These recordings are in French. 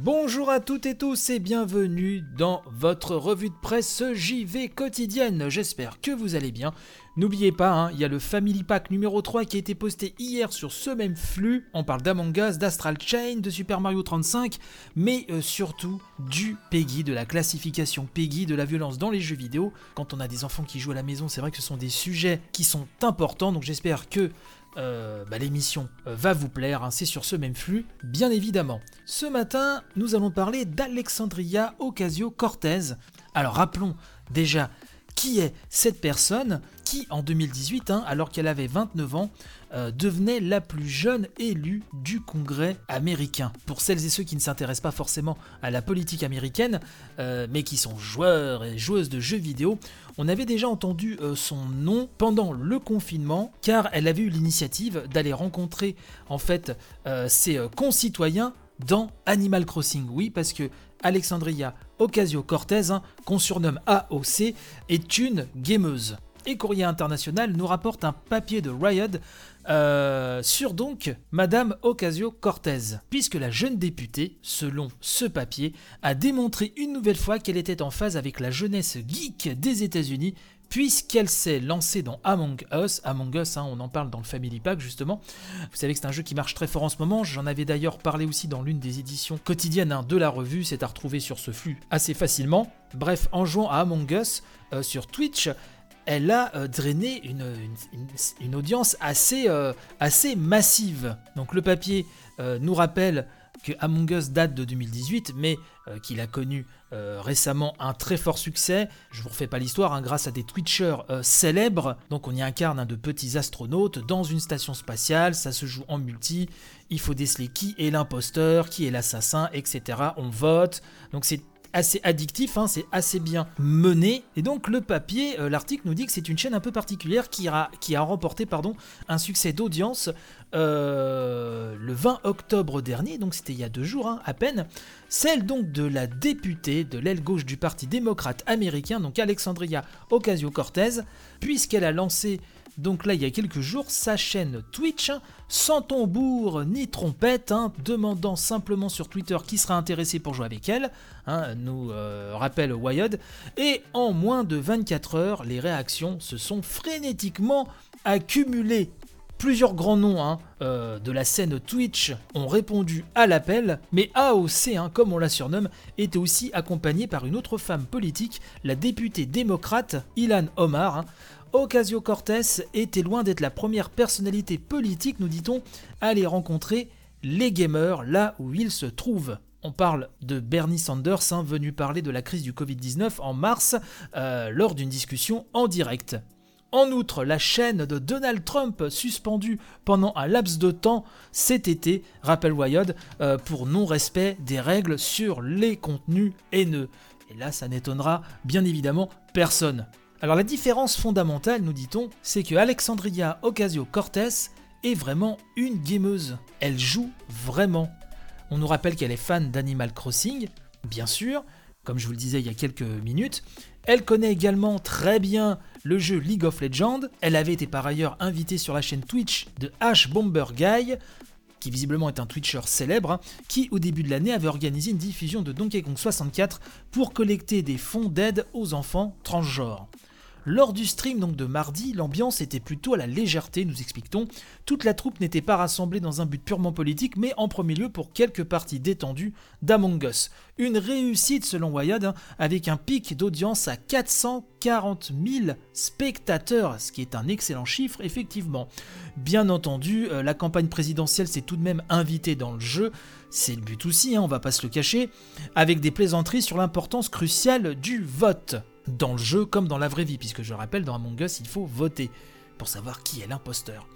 Bonjour à toutes et tous et bienvenue dans votre revue de presse JV quotidienne. J'espère que vous allez bien. N'oubliez pas, hein, il y a le Family Pack numéro 3 qui a été posté hier sur ce même flux. On parle d'Among d'Astral Chain, de Super Mario 35, mais euh, surtout du PEGI, de la classification PEGI, de la violence dans les jeux vidéo. Quand on a des enfants qui jouent à la maison, c'est vrai que ce sont des sujets qui sont importants, donc j'espère que euh, bah, l'émission euh, va vous plaire, hein, c'est sur ce même flux, bien évidemment. Ce matin, nous allons parler d'Alexandria Ocasio-Cortez. Alors rappelons déjà qui est cette personne qui, en 2018, hein, alors qu'elle avait 29 ans, euh, devenait la plus jeune élue du Congrès américain. Pour celles et ceux qui ne s'intéressent pas forcément à la politique américaine, euh, mais qui sont joueurs et joueuses de jeux vidéo, on avait déjà entendu euh, son nom pendant le confinement, car elle avait eu l'initiative d'aller rencontrer en fait ses concitoyens dans Animal Crossing. Oui, parce que Alexandria Ocasio-Cortez, hein, qu'on surnomme AOC, est une gameuse. Et Courrier International nous rapporte un papier de Riot euh, sur donc Madame Ocasio-Cortez, puisque la jeune députée, selon ce papier, a démontré une nouvelle fois qu'elle était en phase avec la jeunesse geek des États-Unis puisqu'elle s'est lancée dans Among Us. Among Us, hein, on en parle dans le Family Pack justement. Vous savez que c'est un jeu qui marche très fort en ce moment. J'en avais d'ailleurs parlé aussi dans l'une des éditions quotidiennes hein, de la revue. C'est à retrouver sur ce flux assez facilement. Bref, en jouant à Among Us euh, sur Twitch, elle a euh, drainé une, audience assez, euh, assez massive. Donc le papier nous rappelle que Among Us date de 2018, mais euh, qu'il a connu euh, récemment un très fort succès. Je vous refais pas l'histoire, hein, grâce à des Twitchers euh, célèbres. Donc on y incarne de petits astronautes dans une station spatiale, ça se joue en multi. Il faut déceler qui est l'imposteur, qui est l'assassin, etc. On vote. Donc c'est assez addictif, hein, c'est assez bien mené. Et donc le papier, euh, l'article nous dit que c'est une chaîne un peu particulière qui a, qui a remporté un succès d'audience euh, le 20 octobre dernier, donc c'était il y a deux jours hein, à peine. Celle donc de la députée de l'aile gauche du Parti démocrate américain, donc Alexandria Ocasio-Cortez, puisqu'elle a lancé donc là il y a quelques jours, sa chaîne Twitch, sans tambour ni trompette, hein, demandant simplement sur Twitter qui sera intéressé pour jouer avec elle, hein, nous euh, rappelle Wired, et en moins de 24 heures, les réactions se sont frénétiquement accumulées. Plusieurs grands noms hein, euh, de la scène Twitch ont répondu à l'appel, mais AOC, comme on la surnomme, était aussi accompagnée par une autre femme politique, la députée démocrate Ilan Omar, Ocasio-Cortez était loin d'être la première personnalité politique, nous dit-on, à aller rencontrer les gamers là où ils se trouvent. On parle de Bernie Sanders, hein, venu parler de la crise du Covid-19 en mars euh, lors d'une discussion en direct. En outre, la chaîne de Donald Trump suspendue pendant un laps de temps cet été, rappelle Wired, euh, pour non-respect des règles sur les contenus haineux. Et là, ça n'étonnera bien évidemment personne. Alors la différence fondamentale, nous dit-on, c'est que Alexandria Ocasio-Cortez est vraiment une gameuse. Elle joue vraiment. On nous rappelle qu'elle est fan d'Animal Crossing, bien sûr, comme je vous le disais il y a quelques minutes. Elle connaît également très bien le jeu League of Legends. Elle avait été par ailleurs invitée sur la chaîne Twitch de Ash Bomber Guy, qui visiblement est un Twitcher célèbre, hein, qui au début de l'année avait organisé une diffusion de Donkey Kong 64 pour collecter des fonds d'aide aux enfants transgenres. Lors du stream donc de mardi, l'ambiance était plutôt à la légèreté, nous expliquons. Toute la troupe n'était pas rassemblée dans un but purement politique, mais en premier lieu pour quelques parties détendues d'Among Us. Une réussite selon Wyatt, hein, avec un pic d'audience à 440 000 spectateurs, ce qui est un excellent chiffre effectivement. Bien entendu, euh, la campagne présidentielle s'est tout de même invitée dans le jeu, c'est le but aussi, hein, on va pas se le cacher, avec des plaisanteries sur l'importance cruciale du vote dans le jeu comme dans la vraie vie, puisque je rappelle, dans Among Us, il faut voter pour savoir qui est l'imposteur.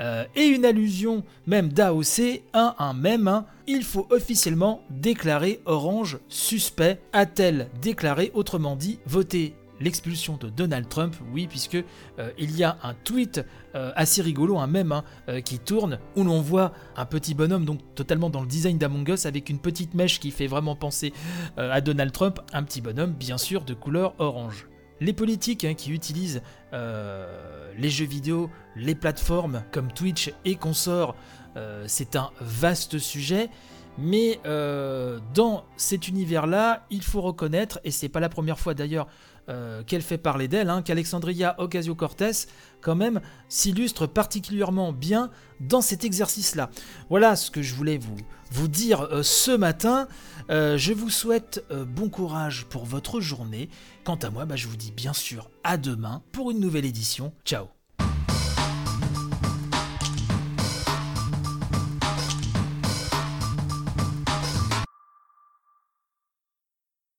Euh, et une allusion même d'AOC à un même, hein, il faut officiellement déclarer Orange suspect, a-t-elle déclaré, autrement dit, voter l'expulsion de Donald Trump, oui, puisque euh, il y a un tweet euh, assez rigolo, un mème hein, euh, qui tourne, où l'on voit un petit bonhomme, donc totalement dans le design d'Among Us, avec une petite mèche qui fait vraiment penser à Donald Trump, un petit bonhomme, bien sûr, de couleur orange. Les politiques hein, qui utilisent les jeux vidéo, les plateformes comme Twitch et consorts, c'est un vaste sujet. Mais euh, dans cet univers-là, il faut reconnaître, et c'est pas la première fois d'ailleurs euh, qu'elle fait parler d'elle, hein, qu'Alexandria Ocasio-Cortez, quand même, s'illustre particulièrement bien dans cet exercice-là. Voilà ce que je voulais vous, dire euh, ce matin. je vous souhaite bon courage pour votre journée. Quant à moi, bah, je vous dis bien sûr à demain pour une nouvelle édition. Ciao